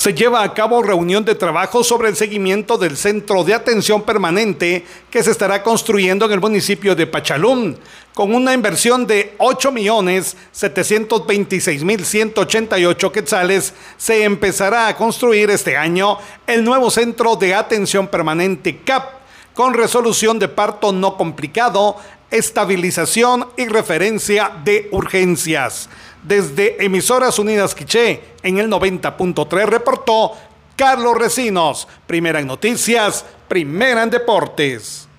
Se lleva a cabo reunión de trabajo sobre el seguimiento del centro de atención permanente que se estará construyendo en el municipio de Pachalún. Con una inversión de 8.726.188 quetzales, se empezará a construir este año el nuevo centro de atención permanente CAP, con resolución de parto no complicado, estabilización y referencia de urgencias. Desde Emisoras Unidas Quiché, en el 90.3 reportó Carlos Recinos, primera en noticias, primera en deportes.